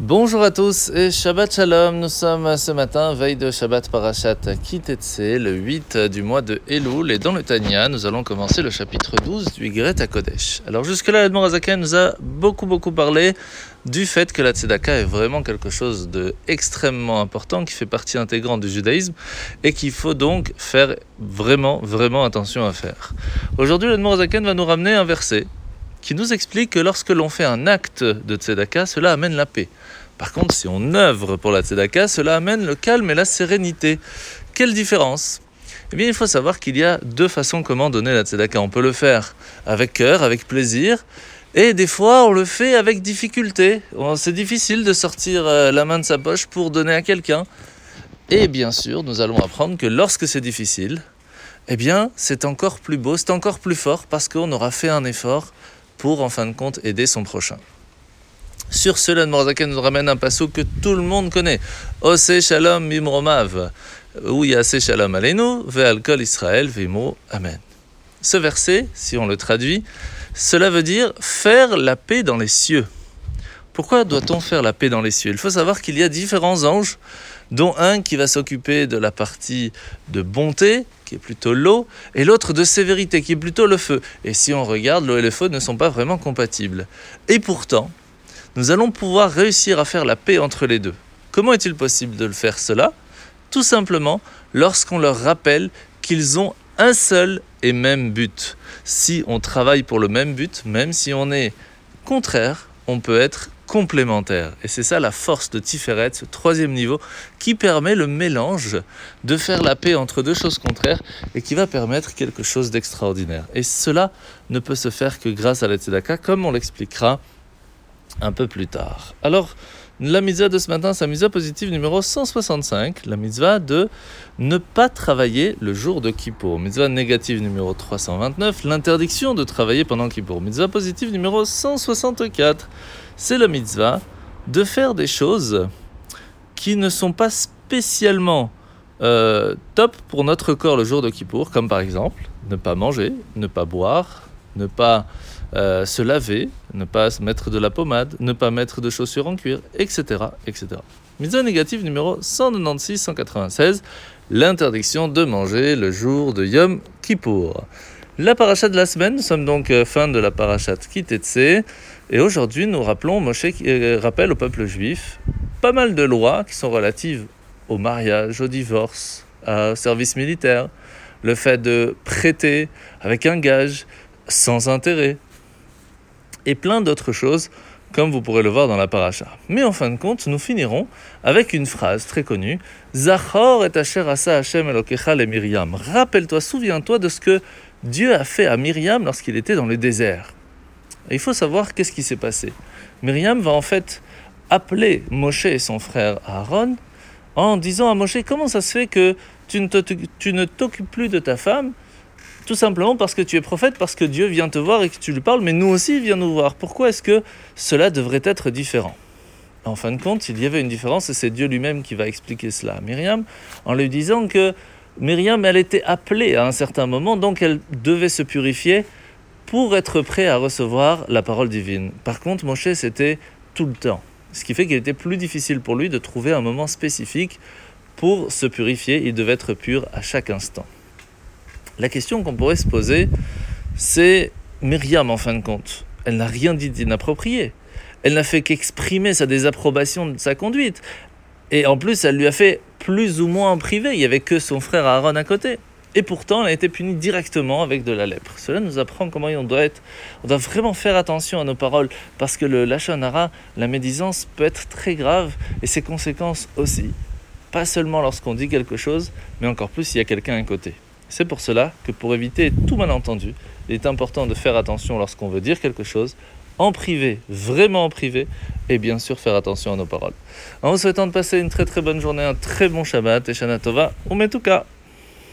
Bonjour à tous et Shabbat Shalom. Nous sommes ce matin, veille de Shabbat Parashat Kitetse, le 8 du mois de Elul. Et dans le Tanya, nous allons commencer le chapitre 12 du Yigret Kodesh. Alors jusque-là, Edmond Azaken nous a beaucoup beaucoup parlé du fait que la Tzedaka est vraiment quelque chose d'extrêmement important qui fait partie intégrante du judaïsme et qu'il faut donc faire vraiment vraiment attention à faire. Aujourd'hui, Edmond Azaken va nous ramener un verset qui nous explique que lorsque l'on fait un acte de tzedaka, cela amène la paix. Par contre, si on œuvre pour la tzedaka, cela amène le calme et la sérénité. Quelle différence? Eh bien, il faut savoir qu'il y a deux façons comment donner la tzedaka. On peut le faire avec cœur, avec plaisir, et des fois, on le fait avec difficulté. C'est difficile de sortir euh, la main de sa poche pour donner à quelqu'un. Et bien sûr, nous allons apprendre que lorsque c'est difficile, eh bien, c'est encore plus beau, c'est encore plus fort parce qu'on aura fait un effort pour en fin de compte aider son prochain. Sur cela, Morzaken nous ramène un passage que tout le monde connaît. Ose shalom mimromav. Où il y a shalom aleinu, ve'alkol Israël, ve'imo amen. Ce verset, si on le traduit, cela veut dire faire la paix dans les cieux. Pourquoi doit-on faire la paix dans les cieux? Il faut savoir qu'il y a différents anges dont un qui va s'occuper de la partie de bonté, qui est plutôt l'eau, et l'autre de sévérité, qui est plutôt le feu. Et si on regarde, l'eau et le feu ne sont pas vraiment compatibles. Et pourtant, nous allons pouvoir réussir à faire la paix entre les deux. Comment est-il possible de le faire cela? Tout simplement lorsqu'on leur rappelle qu'ils ont un seul et même but. Si on travaille pour le même but, même si on est contraire, on peut être Et c'est ça la force de Tiferet, ce troisième niveau, qui permet le mélange de faire la paix entre deux choses contraires et qui va permettre quelque chose d'extraordinaire. Et cela ne peut se faire que grâce à la Tzedaka, comme on l'expliquera un peu plus tard. Alors, la mitzvah de ce matin, c'est la mitzvah positive numéro 165, la mitzvah de ne pas travailler le jour de Kippour. Mitzvah négative numéro 329, l'interdiction de travailler pendant Kippour. Mitzvah positive numéro 164, c'est la mitzvah de faire des choses qui ne sont pas spécialement euh, top pour notre corps le jour de Kippour, comme par exemple ne pas manger, ne pas boire, ne pas euh, se laver, ne pas mettre de la pommade, ne pas mettre de chaussures en cuir, etc. etc. Mitzvah négative numéro 196-196, l'interdiction de manger le jour de Yom Kippour. La paracha de la semaine, nous sommes donc euh, fin de la paracha Kitetse, et aujourd'hui nous rappelons, Moshe euh, rappelle au peuple juif pas mal de lois qui sont relatives au mariage, au divorce, au service militaire, le fait de prêter avec un gage sans intérêt, et plein d'autres choses, comme vous pourrez le voir dans la paracha. Mais en fin de compte, nous finirons avec une phrase très connue Zachor et asher asa Hashem elokecha le Myriam. Rappelle-toi, souviens-toi de ce que Dieu a fait à Myriam lorsqu'il était dans le désert. il faut savoir qu'est-ce qui s'est passé. Myriam va en fait appeler Moshe et son frère Aaron en disant à Moshe Comment ça se fait que tu ne t'occupes plus de ta femme tout simplement parce que tu es prophète, parce que Dieu vient te voir et que tu lui parles, mais nous aussi, il vient nous voir. Pourquoi est-ce que cela devrait être différent? En fin de compte, il y avait une différence et c'est Dieu lui-même qui va expliquer cela à Myriam en lui disant que Myriam, elle était appelée à un certain moment, donc elle devait se purifier pour être prêt à recevoir la parole divine. Par contre, Moshe, c'était tout le temps. Ce qui fait qu'il était plus difficile pour lui de trouver un moment spécifique pour se purifier. Il devait être pur à chaque instant. La question qu'on pourrait se poser, c'est Myriam en fin de compte. Elle n'a rien dit d'inapproprié. Elle n'a fait qu'exprimer sa désapprobation de sa conduite. Et en plus, elle lui a fait plus ou moins en privé. Il n'y avait que son frère Aaron à côté. Et pourtant, elle a été punie directement avec de la lèpre. Cela nous apprend comment on doit être. On doit vraiment faire attention à nos paroles parce que le lachonara, la médisance, peut être très grave et ses conséquences aussi. Pas seulement lorsqu'on dit quelque chose, mais encore plus s'il y a quelqu'un à côté. C'est pour cela que pour éviter tout malentendu, il est important de faire attention lorsqu'on veut dire quelque chose, en privé, vraiment en privé, et bien sûr faire attention à nos paroles. En vous souhaitant de passer une très très bonne journée, un très bon Shabbat et Shana Tova, on met tout cas.